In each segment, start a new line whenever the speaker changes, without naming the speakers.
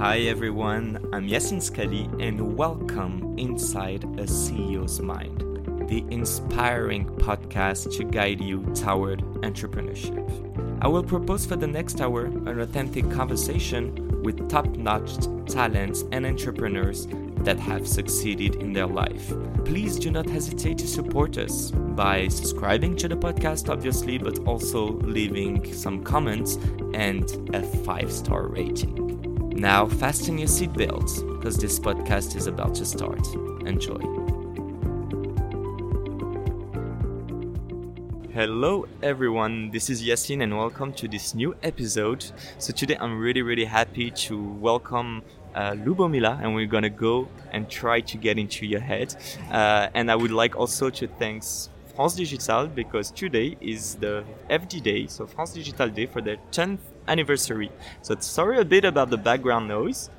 Hi everyone, I'm Yasin Skali and welcome inside a CEO's Mind, the inspiring podcast to guide you toward entrepreneurship. I will propose for the next hour an authentic conversation with top notch talents and entrepreneurs that have succeeded in their life. Please do not hesitate to support us by subscribing to the podcast, obviously, but also leaving some comments and a five star rating. Now, fasten your seatbelts because this podcast is about to start. Enjoy. Hello, everyone. This is Yasin, and welcome to this new episode. So, today I'm really, really happy to welcome uh, Lubomila, and we're gonna go and try to get into your head. Uh, and I would like also to thank France Digital because today is the FD Day, so France Digital Day for their 10th anniversary. So sorry a bit about the background noise,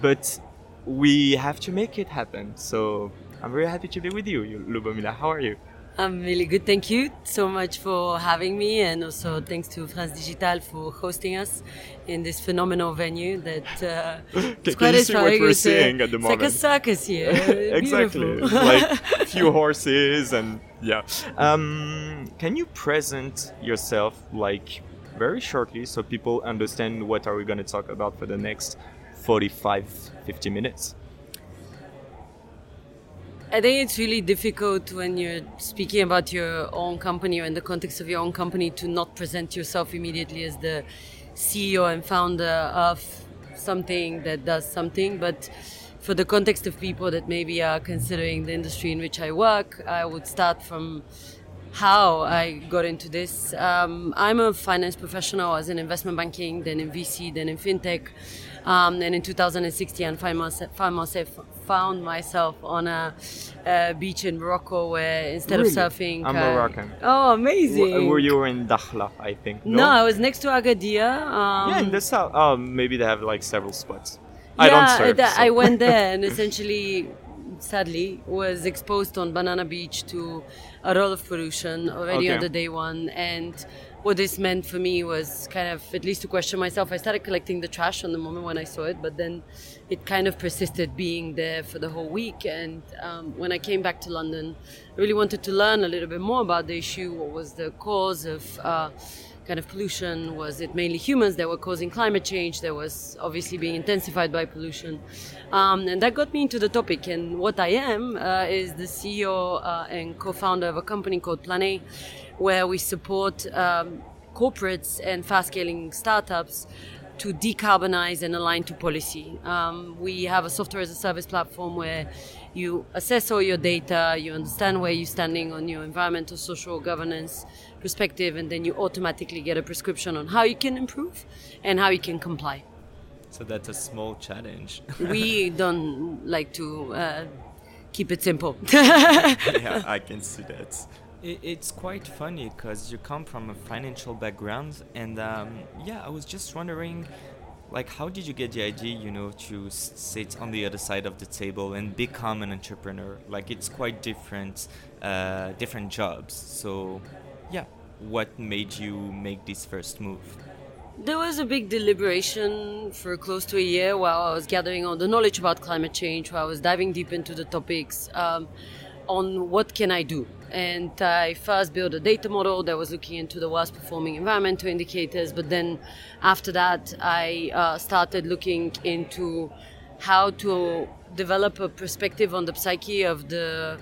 but we have to make it happen. So I'm very happy to be with you, Lubomila. How are you?
I'm really good. Thank you so much for having me, and also thanks to France Digital for hosting us in this phenomenal venue. That uh,
can, can you see what we're seeing at the moment?
It's like a circus here.
exactly, like a few horses and yeah. Um, can you present yourself like very shortly so people understand what are we going to talk about for the next 45 50 minutes?
I think it's really difficult when you're speaking about your own company or in the context of your own company to not present yourself immediately as the CEO and founder of something that does something. But for the context of people that maybe are considering the industry in which I work, I would start from how I got into this. Um, I'm a finance professional. I was in investment banking, then in VC, then in fintech. Um, and in 2016, I found myself, found myself, found myself on a, a, beach in Morocco where instead
really?
of surfing.
I'm uh, Moroccan.
Oh, amazing.
W- were you in Dakhla, I think?
No, no I was next to Agadir.
Um, yeah, in the south. Oh, maybe they have like several spots.
Yeah,
I don't surf.
Th-
so.
I went there and essentially, sadly, was exposed on Banana Beach to a lot of pollution already
Okay.
on the day one. And what this meant for me was kind of at least to question myself. I started collecting the trash on the moment when I saw it, but then it kind of persisted being there for the whole week. And um, when I came back to London, I really wanted to learn a little bit more about the issue. What was the cause of uh, kind of pollution? Was it mainly humans that were causing climate change? That was obviously being intensified by pollution. Um, and that got me into the topic. And what I am uh, is the CEO uh, and co founder of a company called Plan A where we support um, corporates and fast scaling startups to decarbonize and align to policy. Um, we have a software as a service platform where you assess all your data, you understand where you're standing on your environmental, social governance perspective, and then you automatically get a prescription on how you can improve and how you can comply.
So that's a small challenge.
we don't like to uh, keep it simple.
yeah, I can see that. It's quite funny because you come from a financial background, and um, yeah, I was just wondering, like, how did you get the idea, you know, to sit on the other side of the table and become an entrepreneur? Like, it's quite different, uh, different jobs. So, yeah, what made you make this first move?
There was a big deliberation for close to a year while I was gathering all the knowledge about climate change, while I was diving deep into the topics um, on what can I do. And I first built a data model that was looking into the worst performing environmental indicators. But then after that, I uh, started looking into how to develop a perspective on the psyche of the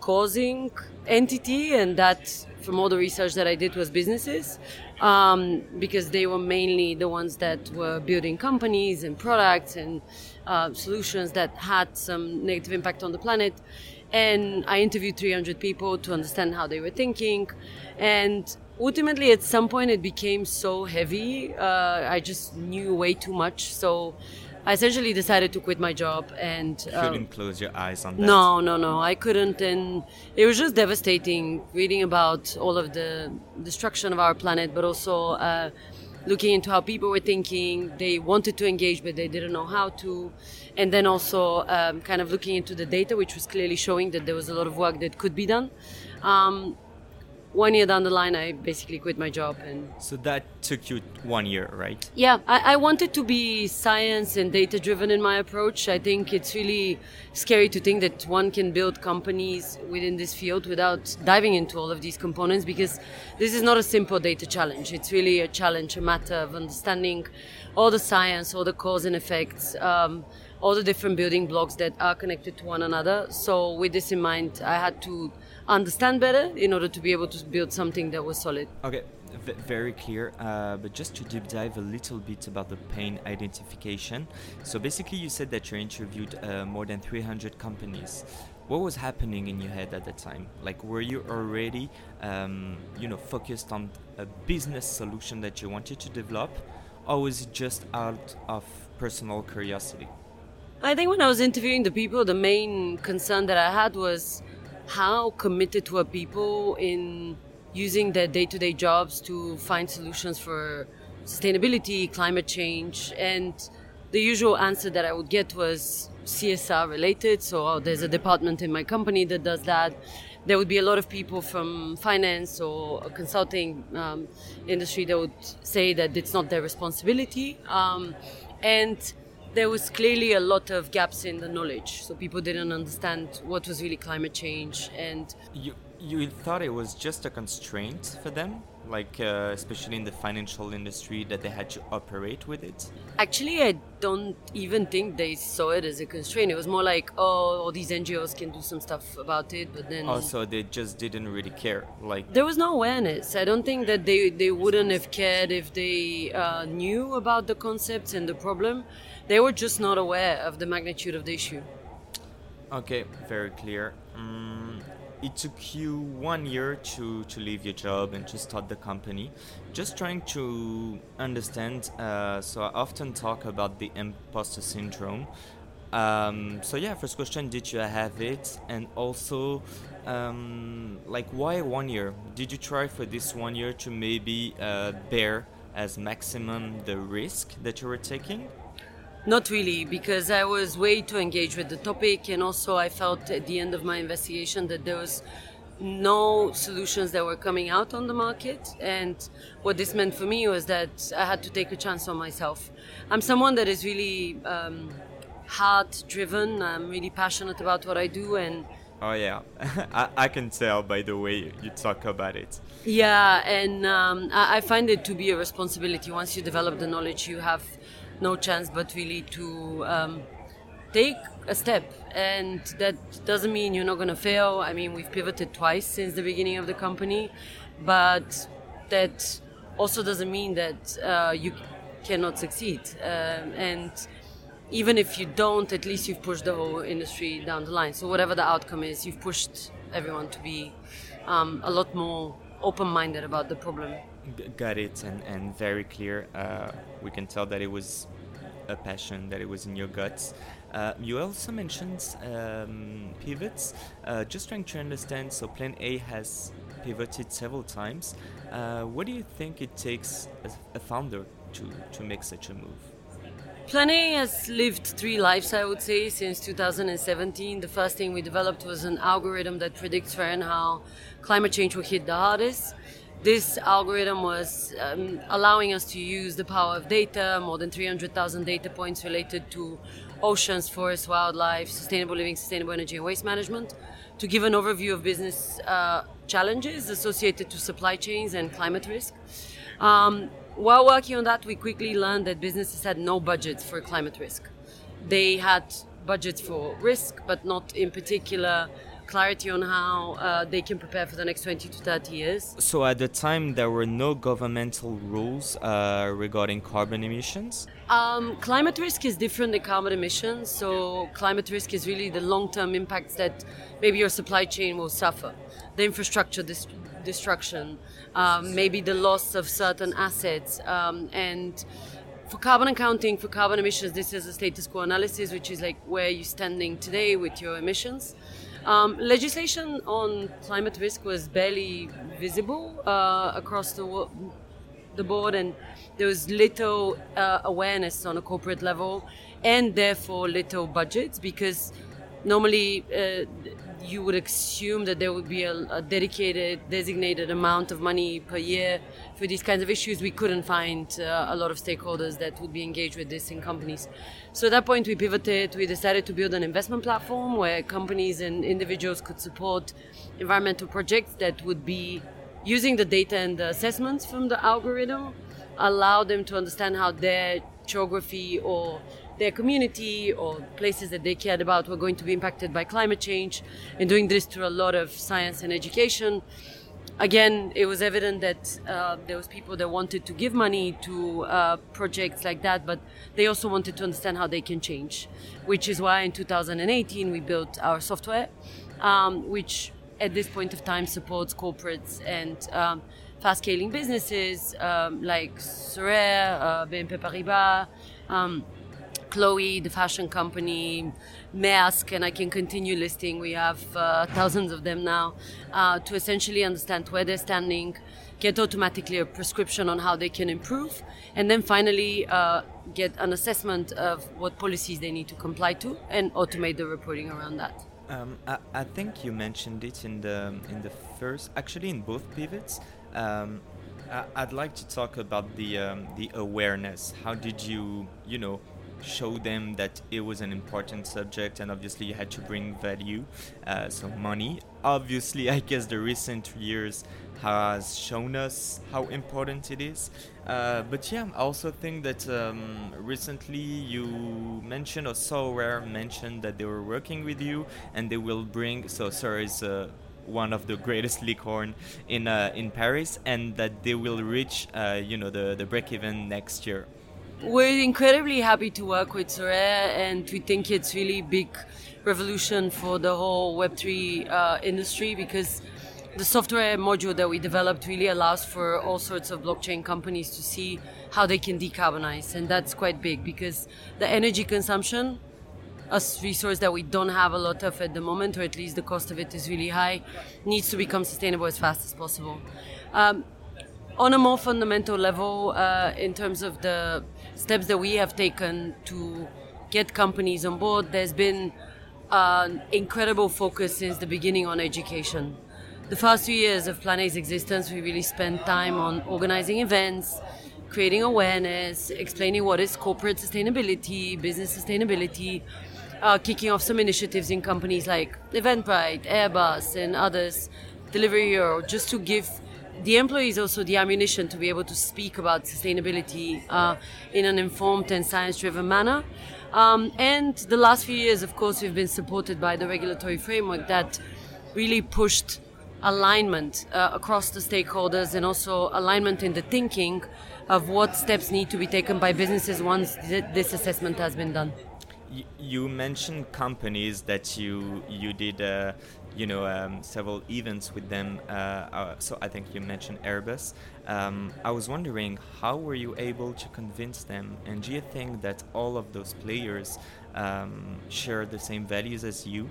causing entity. And that, from all the research that I did, was businesses. Um, because they were mainly the ones that were building companies and products and uh, solutions that had some negative impact on the planet and I interviewed 300 people to understand how they were thinking. And ultimately, at some point, it became so heavy. Uh, I just knew way too much. So I essentially decided to quit my job and
you couldn't um, close your eyes on that.
No, no, no, I couldn't, and it was just devastating reading about all of the destruction of our planet, but also uh, looking into how people were thinking. They wanted to engage, but they didn't know how to and then also um, kind of looking into the data, which was clearly showing that there was a lot of work that could be done. Um, one year down the line, I basically quit my job. And
so that took you one year, right?
Yeah, I, I wanted to be science and data driven in my approach. I think it's really scary to think that one can build companies within this field without diving into all of these components because this is not a simple data challenge. It's really a challenge, a matter of understanding all the science, all the cause and effects. Um, all the different building blocks that are connected to one another. So with this in mind, I had to understand better in order to be able to build something that was solid.
Okay, v- very clear. Uh, but just to deep dive a little bit about the pain identification. So basically, you said that you interviewed uh, more than 300 companies. What was happening in your head at the time? Like, were you already, um, you know, focused on a business solution that you wanted to develop, or was it just out of personal curiosity?
I think when I was interviewing the people, the main concern that I had was how committed were people in using their day to day jobs to find solutions for sustainability, climate change. And the usual answer that I would get was CSR related. So oh, there's a department in my company that does that. There would be a lot of people from finance or consulting um, industry that would say that it's not their responsibility. Um, and there was clearly a lot of gaps in the knowledge. So people didn't understand what was really climate change. And
you, you thought it was just a constraint for them? Like, uh, especially in the financial industry, that they had to operate with it?
Actually, I don't even think they saw it as a constraint. It was more like, oh, all these NGOs can do some stuff about it, but then.
Also, they just didn't really care. Like,
there was no awareness. I don't think that they, they wouldn't have cared if they uh, knew about the concepts and the problem they were just not aware of the magnitude of the issue.
Okay, very clear. Um, it took you one year to, to leave your job and to start the company. Just trying to understand. Uh, so I often talk about the imposter syndrome. Um, so yeah, first question: Did you have it? And also, um, like, why one year? Did you try for this one year to maybe uh, bear as maximum the risk that you were taking?
Not really, because I was way too engaged with the topic, and also I felt at the end of my investigation that there was no solutions that were coming out on the market. And what this meant for me was that I had to take a chance on myself. I'm someone that is really um, heart driven, I'm really passionate about what I do, and
Oh yeah, I, I, can tell by the way you talk about it.
Yeah, and um, I, I, find it to be a responsibility. Once you develop the knowledge, you have no chance but really to um, take a step. And that doesn't mean you're not going to fail. I mean, we've pivoted twice since the beginning of the company, but that also doesn't mean that uh, you cannot succeed. Uh, and even if you don't, at least you've pushed the whole industry down the line. So whatever the outcome is, you've pushed everyone to be um, a lot more open-minded about the problem.
Got it, and, and very clear. Uh, we can tell that it was a passion, that it was in your guts. Uh, you also mentioned um, pivots. Uh, just trying to understand. So, Plan A has pivoted several times. Uh, what do you think it takes a, a founder to to make such a move?
Plan A has lived three lives, I would say, since 2017. The first thing we developed was an algorithm that predicts where and how climate change will hit the hardest this algorithm was um, allowing us to use the power of data, more than 300,000 data points related to oceans, forests, wildlife, sustainable living, sustainable energy, and waste management, to give an overview of business uh, challenges associated to supply chains and climate risk. Um, while working on that, we quickly learned that businesses had no budgets for climate risk. They had budgets for risk, but not in particular clarity on how uh, they can prepare for the next 20 to 30 years.
So at the time, there were no governmental rules uh, regarding carbon emissions?
Um, climate risk is different than carbon emissions. So climate risk is really the long-term impacts that maybe your supply chain will suffer, the infrastructure dis- destruction, um, maybe the loss of certain assets, um, and for carbon accounting, for carbon emissions, this is a status quo analysis, which is like where you're standing today with your emissions. Um, legislation on climate risk was barely visible uh, across the, the board, and there was little uh, awareness on a corporate level, and therefore little budgets because normally uh, you would assume that there would be a, a, dedicated, designated amount of money per year for these kinds of issues. We couldn't find uh, a lot of stakeholders that would be engaged with this in companies. So at that point, we pivoted. We decided to build an investment platform where companies and individuals could support environmental projects that would be using the data and the assessments from the algorithm, allow them to understand how their geography or their community or places that they cared about were going to be impacted by climate change. And doing this through a lot of science and education. Again it was evident that uh, there was people that wanted to give money to uh, projects like that but they also wanted to understand how they can change which is why in 2018 we built our software um, which at this point of time supports corporates and um, fast scaling businesses um, like Sorare, uh, BNP Paribas, um, Chloe, the fashion company, Maersk, and I can continue listing. We have uh, thousands of them now uh, to essentially understand where they're standing, get automatically a prescription on how they can improve, and then finally uh, get an assessment of what policies they need to comply to and automate the reporting around that.
Um, I, I, think you mentioned it in the in the first, actually in both pivots. Um, I, would like to talk about the um, the awareness. How did you, you know, show them that it was an important subject and obviously you had to bring value uh, so money obviously i guess the recent years has shown us how important it is uh, but yeah i also think that um, recently you mentioned or Sorare mentioned that they were working with you and they will bring so Sorare is uh, one of the greatest licorne in uh, in Paris, and that they will reach uh, you know the the break even next year.
We're incredibly happy to work with Sorare, and we think it's really big revolution for the whole Web3 uh, industry because the software module that we developed really allows for all sorts of blockchain companies to see how they can decarbonize, and that's quite big because the energy consumption, a resource that we don't have a lot of at the moment, or at least the cost of it is really high, needs to become sustainable as fast as possible. Um, on a more fundamental level, uh, in terms of the steps that we have taken to get companies on board, there's been an incredible focus since the beginning on education. The first few years of Plan A's existence, we really spent time on organizing events, creating awareness, explaining what is corporate sustainability, business sustainability, uh, kicking off some initiatives in companies like Eventbrite, Airbus, and others, Delivery Hero, just to give the employees also the ammunition to be able to speak about sustainability uh, in an informed and science-driven manner. Um, and the last few years, of course, we've been supported by the regulatory framework that really pushed alignment uh, across the stakeholders and also alignment in the thinking of what steps need to be taken by businesses once th- this assessment has been done.
You mentioned companies that you you did you know um, several events with them. Uh, uh, so I think you mentioned Airbus. Um, I was wondering how were you able to convince them, and do you think that all of those players um, share the same values as you,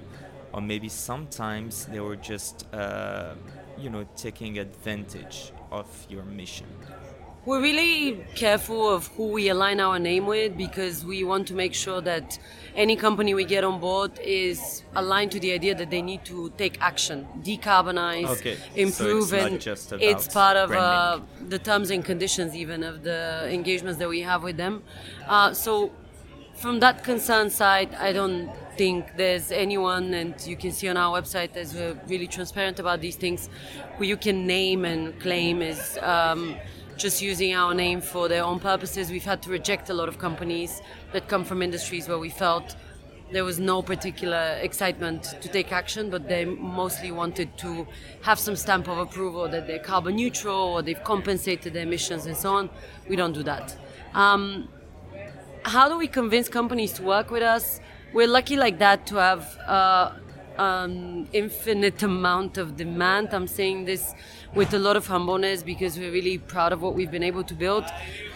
or maybe sometimes they were just uh, you know taking advantage of your mission?
We're really careful of who we align our name with because we want to make sure that any company we get on board is aligned to the idea that they need to take action, decarbonize,
okay.
improve,
so
and
it's
part of uh, the terms and conditions even of the engagements that we have with them. Uh, so from that concern side, I don't think there's anyone, and you can see on our website as we're really transparent about these things, who you can name and claim is. Um, just using our name for their own purposes. We've had to reject a lot of companies that come from industries where we felt there was no particular excitement to take action, but they mostly wanted to have some stamp of approval that they're carbon neutral or they've compensated their emissions and so on. We don't do that. Um, how do we convince companies to work with us? We're lucky like that to have uh, an infinite amount of demand. I'm saying this with a lot of humbleness because we're really proud of what we've been able to build.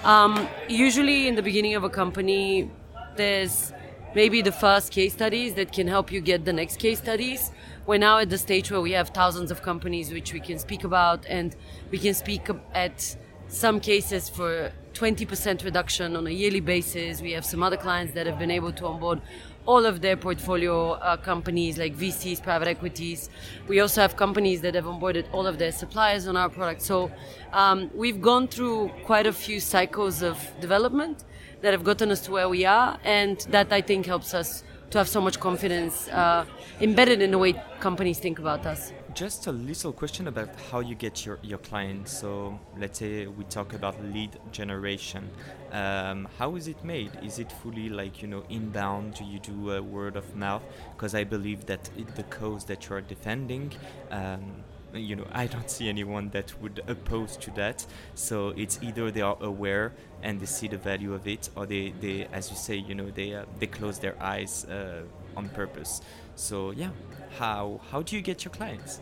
Um, usually, in the beginning of a company, there's maybe the first case studies that can help you get the next case studies. We're now at the stage where we have thousands of companies which we can speak about, and we can speak at some cases for 20% reduction on a yearly basis. We have some other clients that have been able to onboard all of their portfolio uh, companies like VCs, private equities. We also have companies that have onboarded all of their suppliers on our product. So um, we've gone through quite a few cycles of development that have gotten us to where we are, and that I think helps us to have so much confidence uh, embedded in the way companies think about us.
Just a little question about how you get your, your clients. So let's say we talk about lead generation. Um, how is it made? Is it fully like you know inbound? Do you do a word of mouth? Because I believe that it, the cause that you are defending. Um, you know i don't see anyone that would oppose to that so it's either they are aware and they see the value of it or they, they as you say you know they uh, they close their eyes uh, on purpose so yeah how how do you get your clients?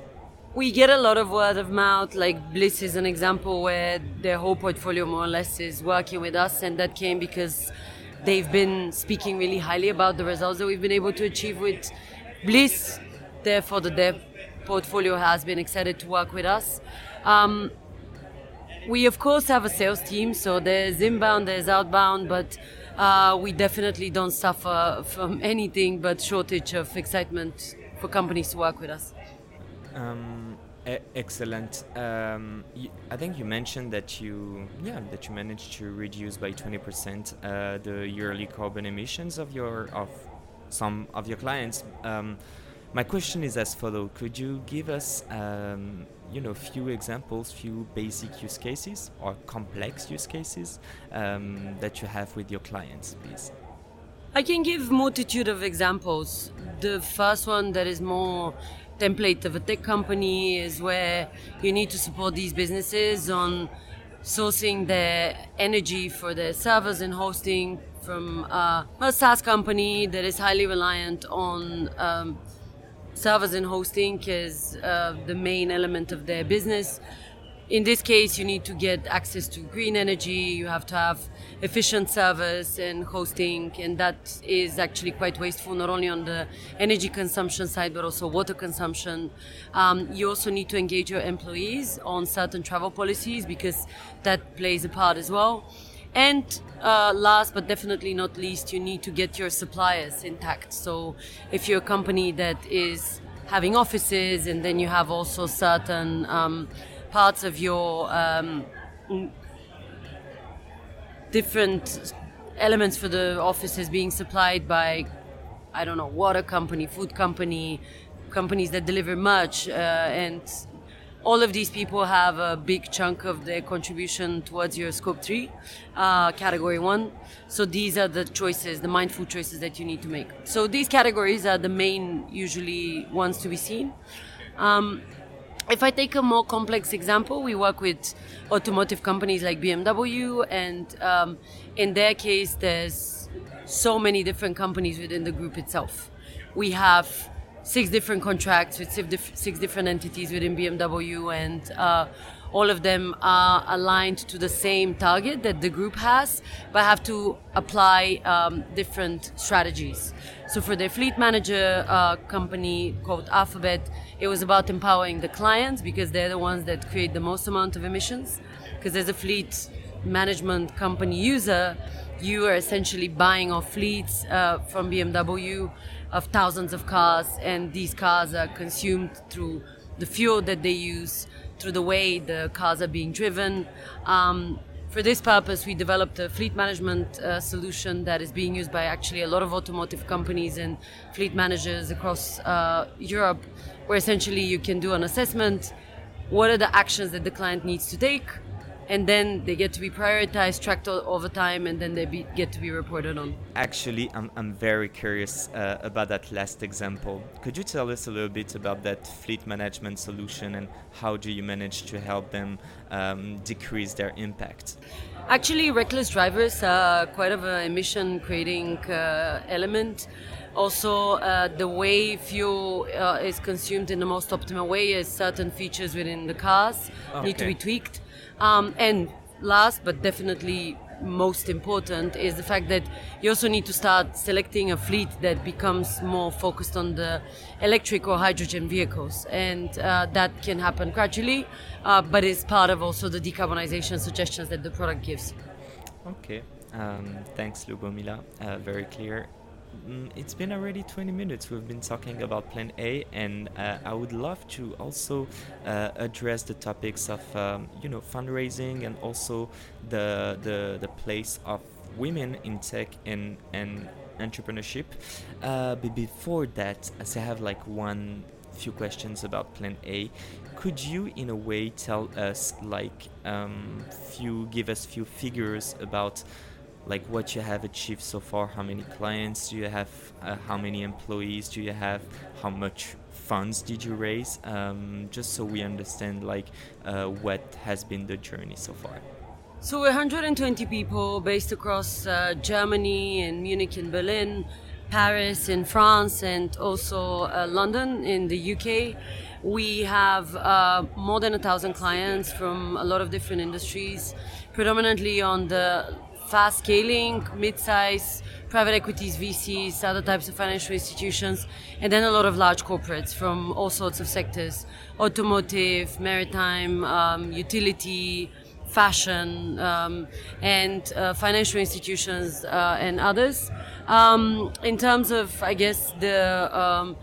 We get a lot of word of mouth like bliss is an example where their whole portfolio more or less is working with us and that came because they've been speaking really highly about the results that we've been able to achieve with bliss. Therefore the dev portfolio has been excited to work with us. Um, we of course have a sales team, so there's inbound, there's outbound, but uh, we definitely don't suffer from anything but shortage of excitement for companies to work with us.
Um, e- excellent. Um, I think you mentioned that you, yeah, that you managed to reduce by twenty percent uh, the yearly carbon emissions of your of some of your clients. Um, my question is as follow: Could you give us, um, you know, few examples, few basic use cases or complex use cases um, that you have with your clients, please?
I can give multitude of examples. The first one that is more template of a tech company is where you need to support these businesses on sourcing their energy for their servers and hosting from uh, a SaaS company that is highly reliant on um, servers and hosting is uh, the main element of their business. In this case, you need to get access to green energy, you have to have efficient servers and hosting, and that is actually quite wasteful, not only on the energy consumption side, but also water consumption. Um, you also need to engage your employees on certain travel policies because that plays a part as well. And uh, last but definitely not least, you need to get your suppliers intact. So if you're a company that is having offices and then you have also certain um, parts of your um, different elements for the offices being supplied by I don't know water company, food company, companies that deliver much uh, and all of these people have a big chunk of their contribution towards your scope 3 uh, category 1 so these are the choices the mindful choices that you need to make. So these categories are the main usually ones to be seen. Um, if I take a more complex example, we work with automotive companies like BMW, and um, in their case, there's so many different companies within the group itself. We have six different contracts with six different entities within BMW, and uh, all of them are aligned to the same target that the group has, but have to apply um, different strategies. So for their fleet manager uh, company called Alphabet, it was about empowering the clients because they're the ones that create the most amount of emissions. Because as a fleet management company user, you are essentially buying off fleets uh, from BMW of thousands of cars, and these cars are consumed through the fuel that they use, through the way the cars are being driven. Um, for this purpose, we developed a fleet management uh, solution that is being used by actually a lot of automotive companies and fleet managers across uh, Europe, where essentially you can do an assessment what are the actions that the client needs to take and then they get to be prioritized, tracked over time, and then they be, get to be reported on.
Actually, I'm, I'm very curious uh, about that last example. Could you tell us a little bit about that fleet management solution and how do you manage to help them um, decrease their impact?
Actually, reckless drivers are quite of an emission creating uh, element. Also, uh, the way fuel uh, is consumed in the most optimal way is certain features within the cars okay. need to be tweaked. Um, and last but definitely most important is the fact that you also need to start selecting a fleet that becomes more focused on the electric or hydrogen vehicles. And uh, that can happen gradually, uh, but is part of also the decarbonization suggestions that the product gives.
Okay. Um, thanks, Lubomila. Uh, very clear. Mm, it's been already 20 minutes. We've been talking about Plan A, and uh, I would love to also uh, address the topics of um, you know fundraising and also the the the place of women in tech and and entrepreneurship. Uh, but before that, as I have like one few questions about Plan A, could you in a way tell us like um, few give us few figures about like what you have achieved so far how many clients do you have uh, how many employees do you have how much funds did you raise? Um, just so we understand like uh, what has been the journey so far.
So we're 120 people based across uh, germany and munich and berlin paris in france and also uh, london in the uk we have uh, more than a thousand clients from a lot of different industries predominantly on the fast scaling, mid-size, private equities, VCs, other types of financial institutions, and then a lot of large corporates from all sorts of sectors: automotive, maritime, um, utility, fashion, um, and uh, financial institutions uh, and others. Um, in terms of, I guess, the um,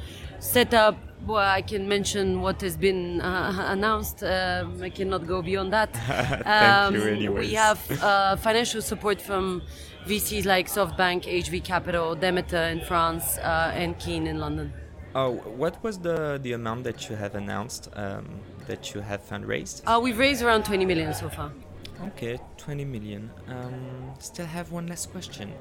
setup well, I can mention what has been uh, announced. Um, I cannot go beyond that.
Thank um, you anyways.
We have uh, financial support from VCs like SoftBank, HV Capital, Demeter in France, uh, and Keen in London.
Oh, what was the, the amount that you have announced um, that you have fundraised?
Uh, we've raised around 20 million so far.
Okay, 20 million. Um, still have one last question.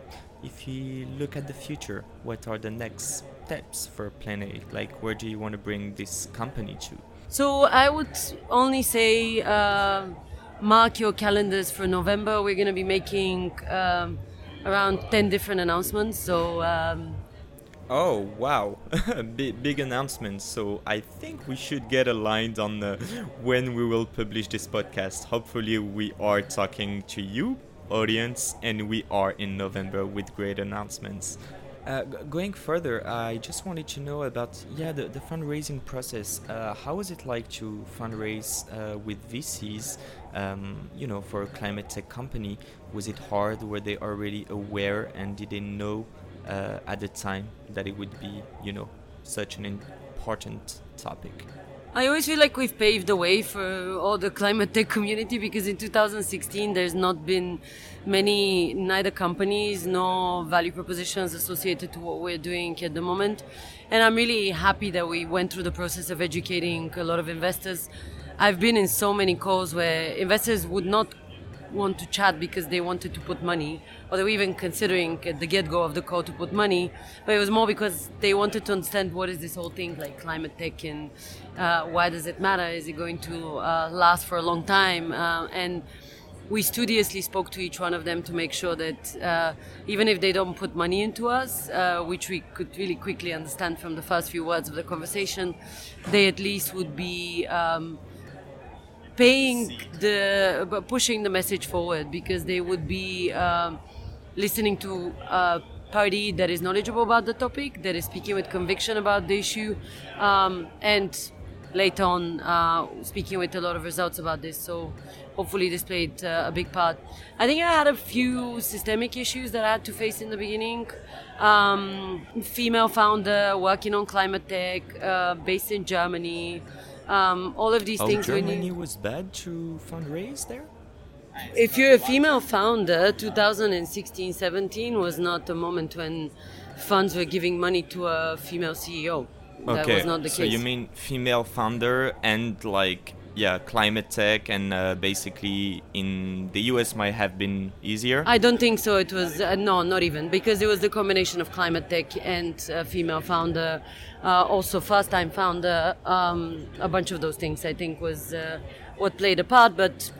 If you look at the future, what are the next steps for Plan A? Like, where do you want to bring this company to?
So, I would only say uh, mark your calendars for November. We're going to be making um, around 10 different announcements. So, um,
Oh wow, big, big announcement! So I think we should get aligned on the, when we will publish this podcast. Hopefully, we are talking to you, audience, and we are in November with great announcements. Uh, going further, I just wanted to know about yeah the, the fundraising process. Uh, how was it like to fundraise uh, with VCs? Um, you know, for a climate tech company, was it hard? Were they already aware and did they know uh, at the time that it would be you know such an important topic?
I always feel like we've paved the way for all the climate tech community because in 2016 there's not been many neither companies nor value propositions associated to what we're doing at the moment. And I'm really happy that we went through the process of educating a lot of investors. I've been in so many calls where investors would not want to chat because they wanted to put money, or they were even considering at the get-go of the call to put money. But it was more because they wanted to understand what is this whole thing like climate tech and uh, why does it matter? Is it going to uh, last for a long time? Uh, and we studiously spoke to each one of them to make sure that uh, even if they don't put money into us, uh, which we could really quickly understand from the first few words of the conversation, they at least would be. Um, paying the pushing the message forward because they would be um, listening to a party that is knowledgeable about the topic, that is speaking with conviction about the issue, um, and later on uh, speaking with a lot of results about this. So hopefully this played uh, a big part. I think I had a few systemic issues that I had to face in the beginning. Um, female founder working on climate tech, uh, based in Germany. Um, all of these
oh,
things.
Germany you, was bad to fundraise there.
If you're a female founder, 2016-17 was not a moment when funds were giving money to a female CEO.
Okay. That was not the case. So you mean female founder and like yeah climate tech and uh, basically in the us might have been easier.
I don't think so. It was uh, no not even because it was the combination of climate tech and uh, female founder uh, also first time founder um, a bunch of those things i think was uh, what played a part but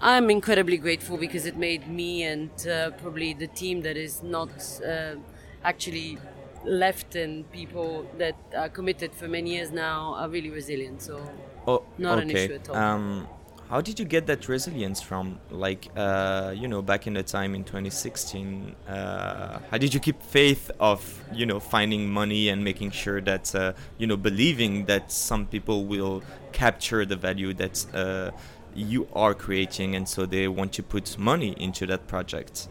i'm incredibly grateful because it made me and uh, probably the team that is not actually left and people that are committed for many years now are really resilient so
Oh,
not
okay.
an issue at all.
Um, how did you get that resilience from? Like, uh, you know, back in the time in 2016, uh, how did you keep faith of, you know, finding money and making sure that, uh, you know, believing that some people will capture the value that uh, you are creating and so they want to put money into that project?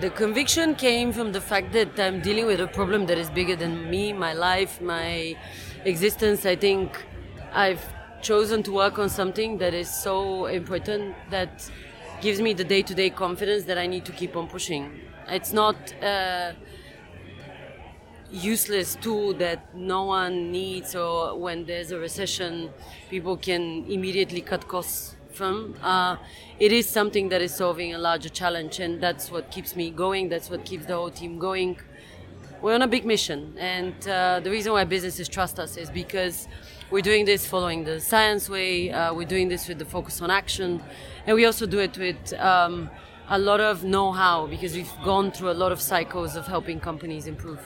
The conviction came from the fact that I'm dealing with a problem that is bigger than me, my life, my existence. I think I've chosen to work on something that is so important that gives me the day to day confidence that I need to keep on pushing. It's not a useless tool that no one needs, or when there's a recession, people can immediately cut costs from. Uh, it is something that is solving a larger challenge, and that's what keeps me going, that's what keeps the whole team going. We're on a big mission, and uh, the reason why businesses trust us is because we're doing this following the science way. Uh, we're doing this with the focus on action, and we also do it with um, a lot of know-how because we've gone through a lot of cycles of helping companies improve.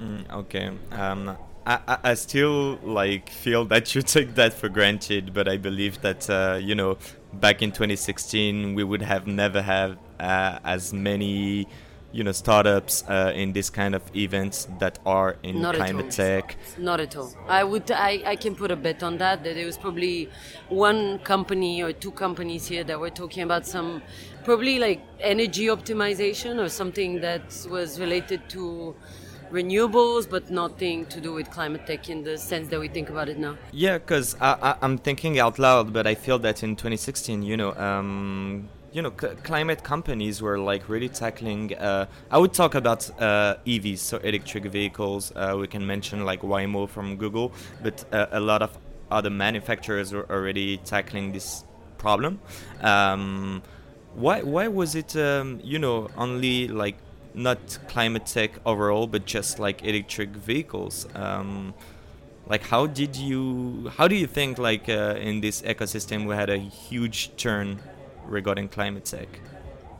Mm, okay. Um, I, I still like feel that you take that for granted, but I believe that uh, you know back in 2016 we would have never had uh, as many you know startups uh, in this kind of events that are in
Not
climate tech.
Not at all. I would I, I can put a bet on that that there was probably one company or two companies here that were talking about some probably like energy optimization or something that was related to renewables but nothing to do with climate tech in the sense that we think about it now.
Yeah because I, I, am thinking out loud but i feel that in 2016 you know um, you know, climate companies were like really tackling. Uh, I would talk about uh, EVs, so electric vehicles. Uh, we can mention like Waymo from Google, but uh, a lot of other manufacturers were already tackling this problem. Um, why why was it um, you know only like not climate tech overall, but just like electric vehicles? Um, like how did you how do you think like uh, in this ecosystem we had a huge turn regarding climate tech?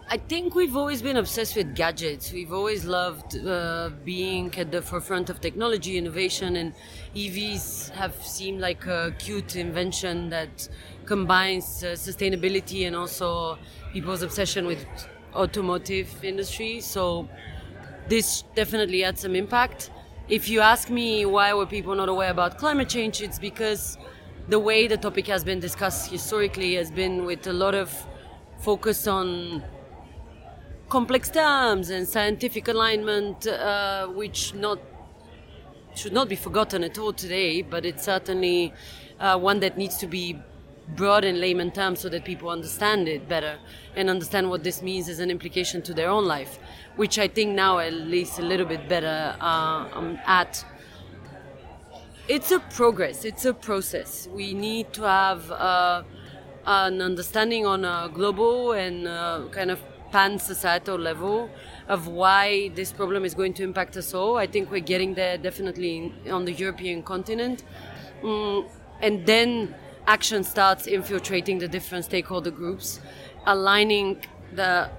I think we've always been obsessed with gadgets. We've always loved uh, being at the forefront of technology, innovation, and EVs have seemed like a cute invention that combines uh, sustainability and also people's obsession with automotive industry. So this definitely had some impact. If you ask me why were people not aware about climate change, it's because the way the topic has been discussed historically has been with a lot of focus on complex terms and scientific alignment, uh, which not should not be forgotten at all today, but it's certainly uh, one that needs to be broad in layman terms so that people understand it better and understand what this means as an implication to their own life, which I think now at least a little bit better uh, um, at. It's a progress, it's a process. We need to have uh, an understanding on a global and uh, kind of pan societal level of why this problem is going to impact us all. I think we're getting there definitely on the European continent. Mm, and then action starts infiltrating the different stakeholder groups, aligning the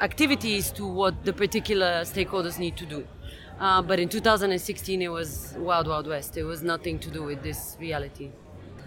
activities to what the particular stakeholders need to do. Uh, but in 2016, it was wild, wild west. It was nothing to do with this reality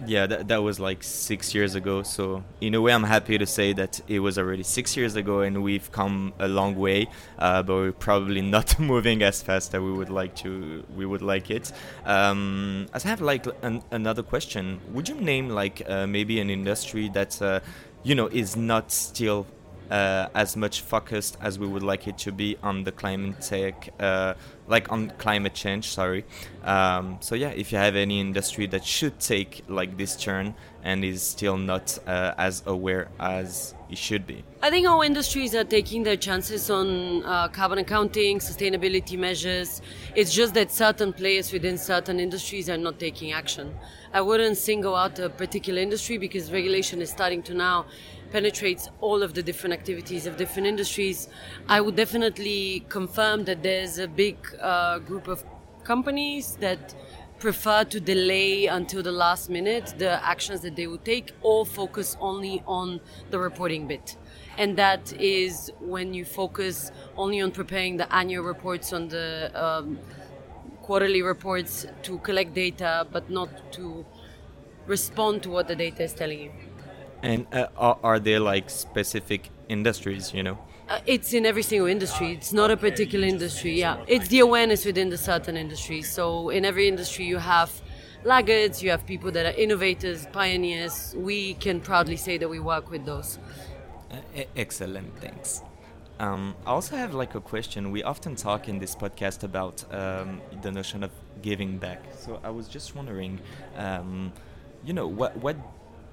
yeah that, that was like six years ago. So in a way i'm happy to say that it was already six years ago and we've come a long way uh, but we're probably not moving as fast as we would like to we would like it. Um, i have like an, another question. Would you name like uh, maybe an industry that uh, you know is not still uh, as much focused as we would like it to be on the climate tech uh, like on climate change. Sorry. Um, so yeah, if you have any industry that should take like this turn and is still not uh, as aware as it should be.
I think all industries are taking their chances on uh, carbon accounting, sustainability measures. It's just that certain players within certain industries are not taking action. I wouldn't single out a particular industry because regulation is starting to now penetrate all of the different activities of different industries. I would definitely confirm that there's a big uh, group of companies that prefer to delay until the last minute the actions that they would take or focus only on the reporting bit. And that is when you focus only on preparing the annual reports on the um, quarterly reports to collect data, but not to respond to what the data is telling you.
And uh, are, are there like specific industries, you know?
Uh, it's in every single industry. It's not a particular industry. Yeah, it's the awareness within the certain industry. So in every industry, you have laggards, you have people that are innovators, pioneers. We can proudly say that we work with those.
Uh, excellent, thanks. Um, I also have like a question. We often talk in this podcast about um, the notion of giving back. So I was just wondering, um, you know, what what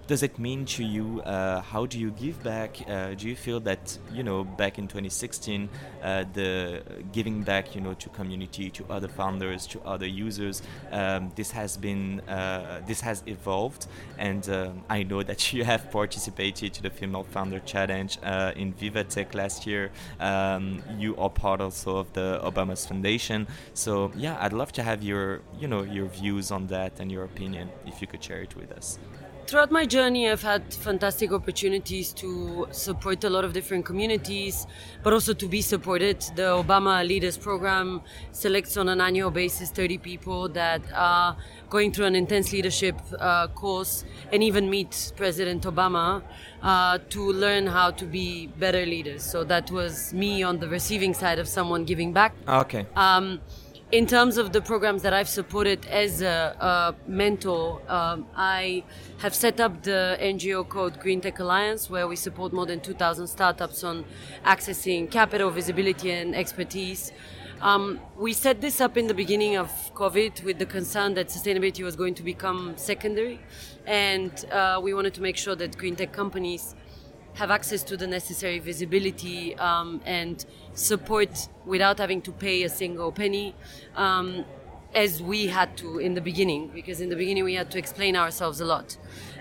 does it mean to you? Uh, how do you give back? Uh, do you feel that you know back in 2016, uh, the giving back, you know, to community, to other founders, to other users, um, this has been uh, this has evolved, and um, I know that you have participated to the Female Founder Challenge uh, in Vivatech last year. Um, you are part also of the Obama's Foundation, so yeah, I'd love to have your you know your views on that and your opinion if you could share it with us.
Throughout my journey, I've had fantastic opportunities to support a lot of different communities, but also to be supported. The Obama Leaders Program selects on an annual basis 30 people that are going through an intense leadership uh, course and even meet President Obama uh, to learn how to be better leaders. So that was me on the receiving side of someone giving back.
Okay.
Um, in terms of the programs that I've supported as a, a mentor, um, I have set up the NGO called Green Tech Alliance, where we support more than 2,000 startups on accessing capital, visibility, and expertise. Um, we set this up in the beginning of COVID with the concern that sustainability was going to become secondary, and uh, we wanted to make sure that green tech companies have access to the necessary visibility um, and support without having to pay a single penny, um, as we had to in the beginning, because in the beginning we had to explain ourselves a lot.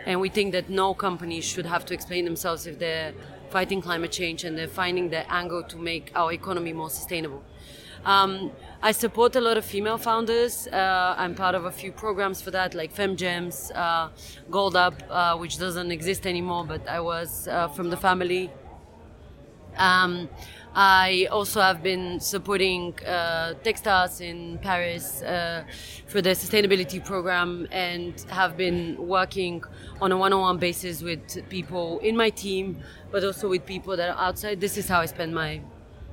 And we think that no company should have to explain themselves if they're fighting climate change and they're finding the angle to make our economy more sustainable. Um, I support a lot of female founders. Uh, I'm part of a few programs for that, like FemGems, uh, Gold Up, uh, which doesn't exist anymore, but I was uh, from the family. Um, I also have been supporting uh, Techstars in Paris uh, for the sustainability program and have been working on a one-on-one basis with people in my team, but also with people that are outside. This is how I spend my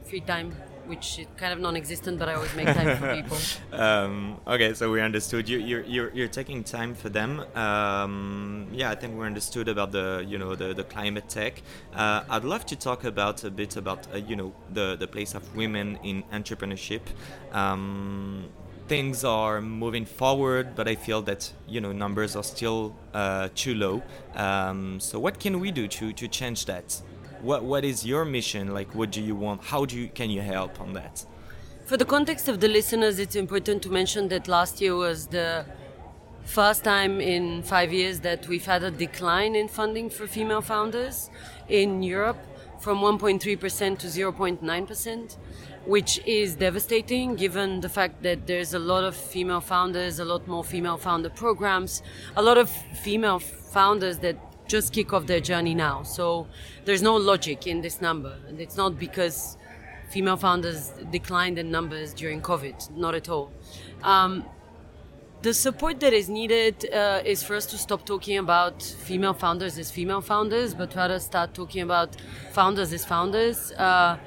free time which is kind of non-existent, but I always make time for people.
Um, okay, so we understood. You, you're, you're, you're taking time for them. Um, yeah, I think we understood about the you know the, the climate tech. Uh, I'd love to talk about a bit about uh, you know the the place of women in entrepreneurship. Um, things are moving forward, but I feel that you know numbers are still uh, too low. Um, so what can we do to to change that? What what is your mission? Like what do you want? How do you can you help on that?
For the context of the listeners it's important to mention that last year was the first time in five years that we've had a decline in funding for female founders in europe from 1.3% to 0.9% which is devastating given the fact that there's a lot of female founders a lot more female founder programs a lot of female founders that just kick off their journey now. So there's no logic in this number. And it's not because female founders declined in numbers during COVID, not at all. Um, the support that is needed uh, is for us to stop talking about female founders as female founders, but rather start talking about founders as founders. Uh,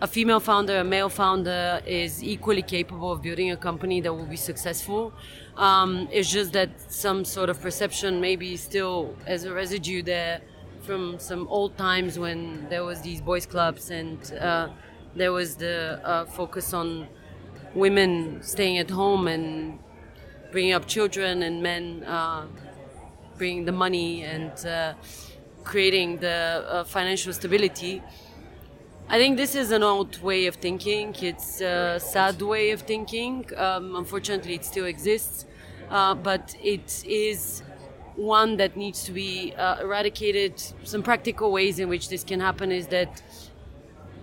a female founder, a male founder is equally capable of building a company that will be successful. Um, it's just that some sort of perception maybe still as a residue there from some old times when there was these boys clubs and uh, there was the uh, focus on women staying at home and bringing up children and men uh, bringing the money and uh, creating the uh, financial stability. I think this is an old way of thinking. It's a sad way of thinking. Um, unfortunately, it still exists, uh, but it is one that needs to be uh, eradicated. Some practical ways in which this can happen is that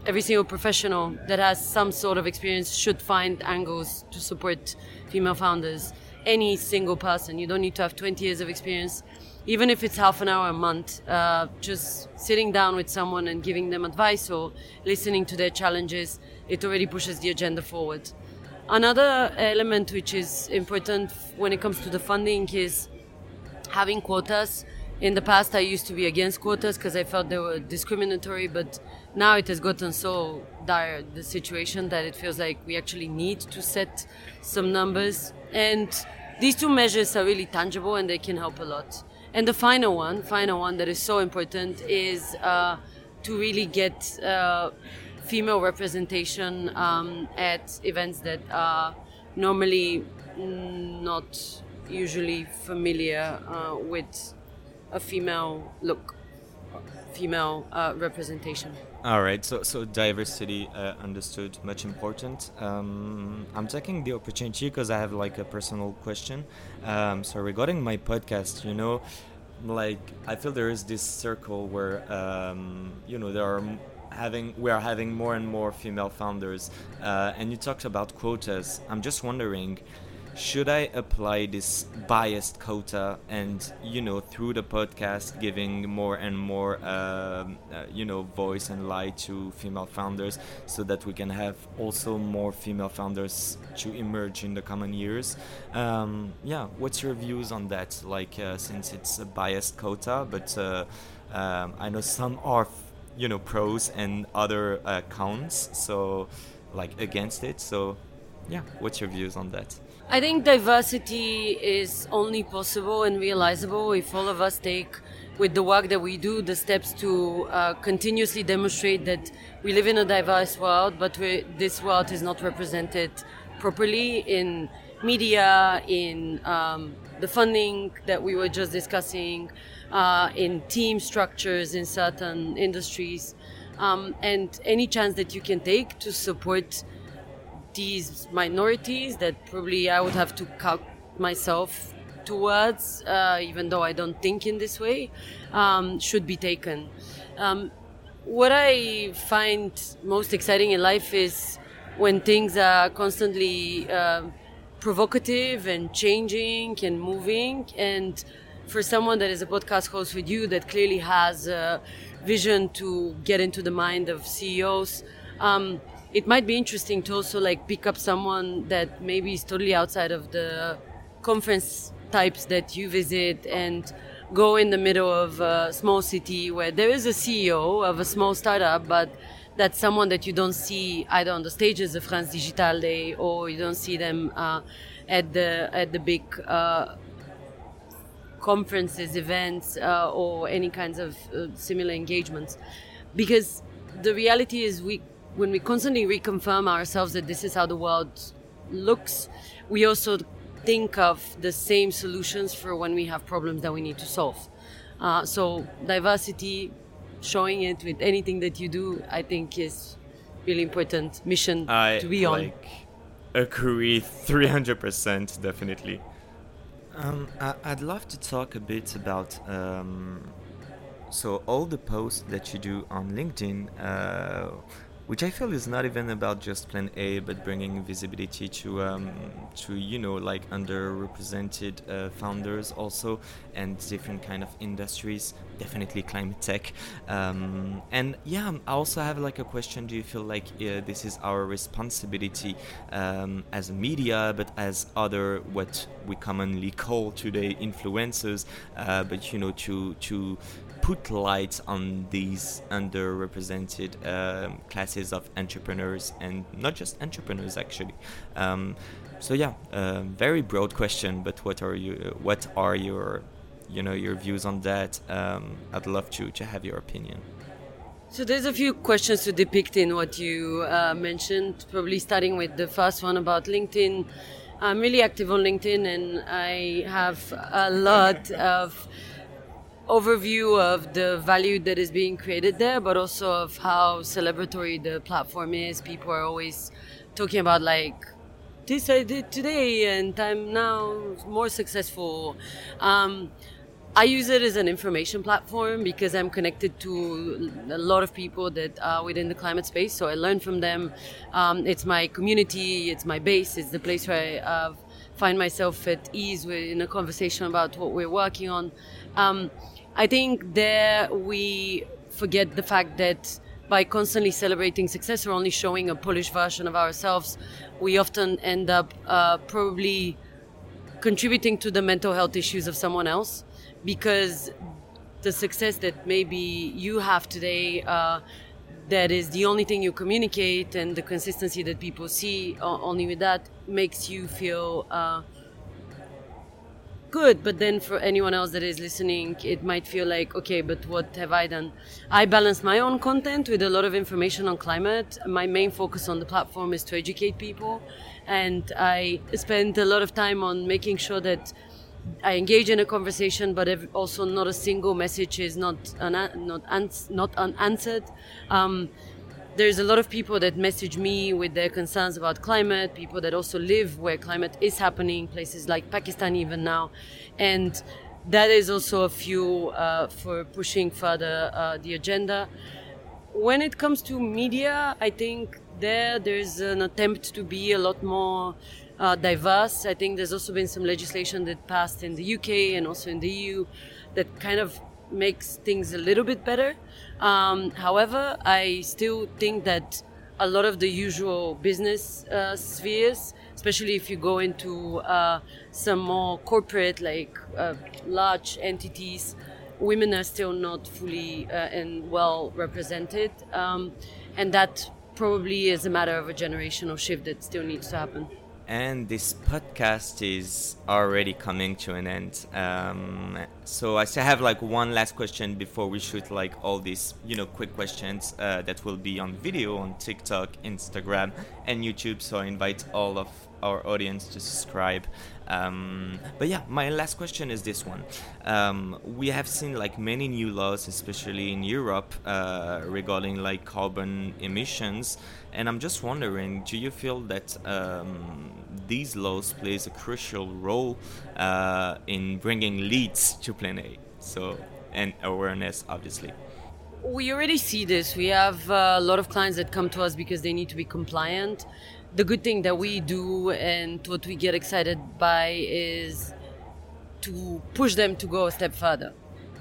every single professional that has some sort of experience should find angles to support female founders. Any single person. You don't need to have 20 years of experience even if it's half an hour a month, uh, just sitting down with someone and giving them advice or listening to their challenges, it already pushes the agenda forward. Another element which is important when it comes to the funding is having quotas. In the past, I used to be against quotas because I felt they were discriminatory, but now it has gotten so dire, the situation, that it feels like we actually need to set some numbers. And these two measures are really tangible and they can help a lot. And the final one, final one that is so important is uh, to really get uh, female representation um, at events that are normally not usually familiar uh, with a female look, female uh, representation.
All right, so so diversity uh, understood, much important. Um, I'm taking the opportunity because I have like a personal question. Um, so regarding my podcast, you know, like I feel there is this circle where um, you know there are having we are having more and more female founders, uh, and you talked about quotas. I'm just wondering should I apply this biased quota and you know through the podcast giving more and more um, uh, you know voice and light to female founders so that we can have also more female founders to emerge in the coming years? Um, yeah what's your views on that? Like uh, since it's a biased quota but uh, um, I know some are you know pros and other uh, cons so like against it. So yeah what's your views on that
I think diversity is only possible and realizable if all of us take, with the work that we do, the steps to uh, continuously demonstrate that we live in a diverse world, but this world is not represented properly in media, in um, the funding that we were just discussing, uh, in team structures in certain industries, um, and any chance that you can take to support these minorities that probably I would have to count myself towards, uh, even though I don't think in this way, um, should be taken. Um, what I find most exciting in life is when things are constantly uh, provocative and changing and moving. And for someone that is a podcast host with you that clearly has a vision to get into the mind of CEOs, um, it might be interesting to also like pick up someone that maybe is totally outside of the conference types that you visit and go in the middle of a small city where there is a CEO of a small startup, but that's someone that you don't see either on the stages of France Digital Day or you don't see them uh, at the at the big uh, conferences, events, uh, or any kinds of uh, similar engagements, because the reality is we when we constantly reconfirm ourselves that this is how the world looks, we also think of the same solutions for when we have problems that we need to solve. Uh, so diversity, showing it with anything that you do, I think is really important mission
I
to be
like on. Agree, three hundred percent, definitely. Um, I, would love to talk a bit about um, so all the posts that you do on LinkedIn. Uh, which I feel is not even about just Plan A, but bringing visibility to um, to you know like underrepresented uh, founders also and different kind of industries. Definitely climate tech. Um, and yeah, I also have like a question. Do you feel like uh, this is our responsibility um, as a media, but as other what we commonly call today influencers, uh, but you know to to put light on these underrepresented um, classes of entrepreneurs and not just entrepreneurs actually. Um, so yeah, uh, very broad question, but what are you? What are your, you know, your views on that? Um, I'd love to to have your opinion.
So there's a few questions to depict in what you uh, mentioned. Probably starting with the first one about LinkedIn. I'm really active on LinkedIn, and I have a lot of overview of the value that is being created there, but also of how celebratory the platform is. People are always talking about like this I did today, and I'm now more successful. Um, I use it as an information platform because I'm connected to a lot of people that are within the climate space. So I learn from them. Um, it's my community, it's my base, it's the place where I uh, find myself at ease in a conversation about what we're working on. Um, I think there we forget the fact that by constantly celebrating success or only showing a polished version of ourselves, we often end up uh, probably contributing to the mental health issues of someone else because the success that maybe you have today uh, that is the only thing you communicate and the consistency that people see uh, only with that makes you feel uh, good but then for anyone else that is listening it might feel like okay but what have i done? I balance my own content with a lot of information on climate. My main focus on the platform is to educate people. And i spend a lot of time on making sure that I engage in a conversation, but also not a single message is not not not unanswered. Um, there's a lot of people that message me with their concerns about climate. People that also live where climate is happening, places like Pakistan even now, and that is also a fuel uh, for pushing further uh, the agenda. When it comes to media, I think there there's an attempt to be a lot more uh, diverse. I think there's also been some legislation that passed in the UK and also in the EU that kind of makes things a little bit better. Um, however, I still think that a lot of the usual business uh, spheres, especially if you go into uh, some more corporate, like uh, large entities, women are still not fully uh, and well represented. Um, and that probably is a matter of a generational shift that still needs to happen
and this podcast is already coming to an end. Um, so I still have like one last question before we shoot like all these you know quick questions uh, that will be on video on TikTok, Instagram, and YouTube. So I invite all of our audience to subscribe. Um, but yeah, my last question is this one. Um, we have seen like many new laws, especially in Europe, uh, regarding like carbon emissions, and I'm just wondering, do you feel that um, these laws plays a crucial role uh, in bringing leads to Plan A? So and awareness, obviously.
We already see this. We have uh, a lot of clients that come to us because they need to be compliant the good thing that we do and what we get excited by is to push them to go a step further.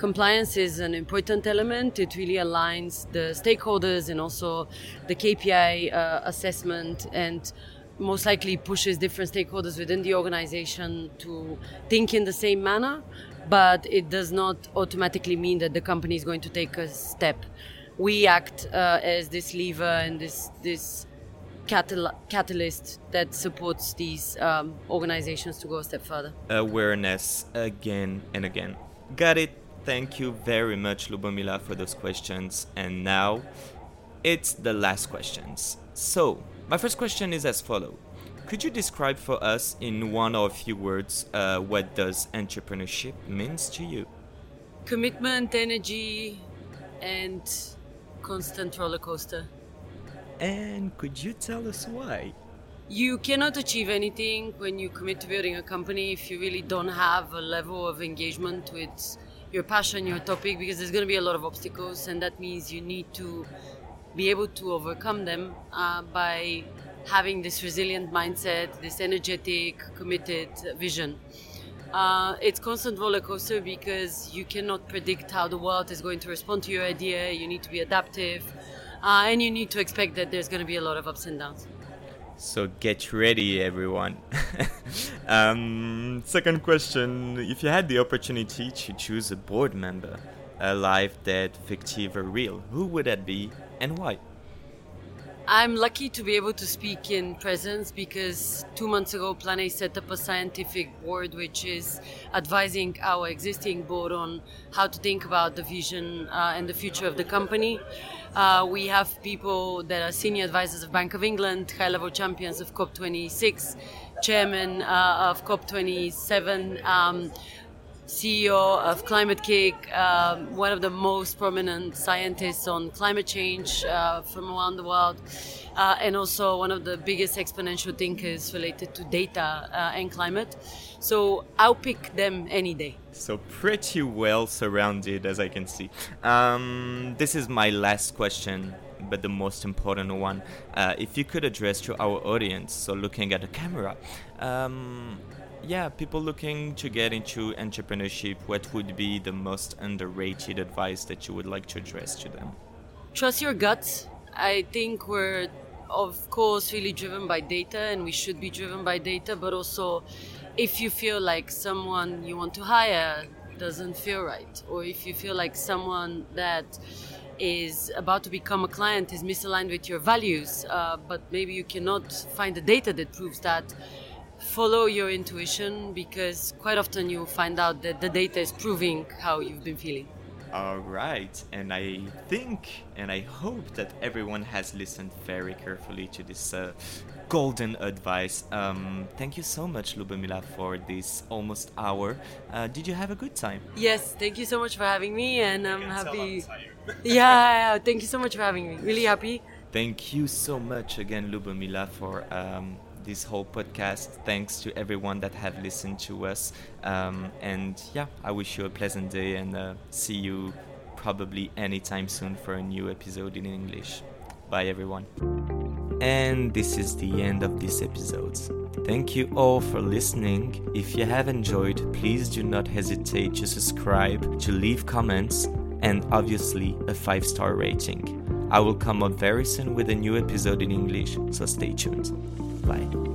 Compliance is an important element. It really aligns the stakeholders and also the KPI uh, assessment and most likely pushes different stakeholders within the organization to think in the same manner, but it does not automatically mean that the company is going to take a step. We act uh, as this lever and this this catal- catalyst that supports these um, organizations to go a step further.
Awareness again and again. Got it. Thank you very much, Lubomila, for those questions. And now it's the last questions. So, my first question is as follows. Could you describe for us in one or a few words uh, what does entrepreneurship means to you?
Commitment, energy, and constant roller coaster.
And could you tell us why?
You cannot achieve anything when you commit to building a company if you really don't have a level of engagement with your passion, your topic, because there's going to be a lot of obstacles, and that means you need to be able to overcome them uh, by having this resilient mindset, this energetic, committed vision. Uh, it's constant roller coaster because you cannot predict how the world is going to respond to your idea. You need to be adaptive uh, and you need to expect that there's going to be a lot of ups and downs.
So get ready, everyone. um, second question: If you had the opportunity to choose a board member, alive, dead, fictive, or real, who would that be, and why?
I'm lucky to be able to speak in presence because two months ago, Plan set up a scientific board which is advising our existing board on how to think about the vision uh, and the future of the company. Uh, we have people that are senior advisors of Bank of England, high level champions of COP26, chairman uh, of COP27. Um, CEO of Climate-KIC, um, one of the most prominent scientists on climate change uh, from around the world, uh, and also one of the biggest exponential thinkers related to data uh, and climate. So I'll pick them any day.
So pretty well surrounded, as I can see. Um, this is my last question but the most important one. Uh, if you could address to our audience, so looking at the camera, um, yeah, people looking to get into entrepreneurship, what would be the most underrated advice that you would like to address to them?
Trust your guts. I think we're, of course, really driven by data, and we should be driven by data, but also if you feel like someone you want to hire doesn't feel right, or if you feel like someone that is about to become a client is misaligned with your values, uh, but maybe you cannot find the data that proves that follow your intuition because quite often you find out that the data is proving how you've been feeling.
All right, and I think and I hope that everyone has listened very carefully to this uh, golden advice. Um, thank you so much, Lubomila, for this almost hour. Uh, did you have a good time?
Yes, thank you so much for having me, and I'm happy. yeah, thank you so much for having me. Really happy.
Thank you so much again, Lubomila, for. Um, this whole podcast. Thanks to everyone that have listened to us. Um, and yeah, I wish you a pleasant day and uh, see you probably anytime soon for a new episode in English. Bye, everyone. And this is the end of this episode. Thank you all for listening. If you have enjoyed, please do not hesitate to subscribe, to leave comments, and obviously a 5 star rating. I will come up very soon with a new episode in English, so stay tuned. Bye.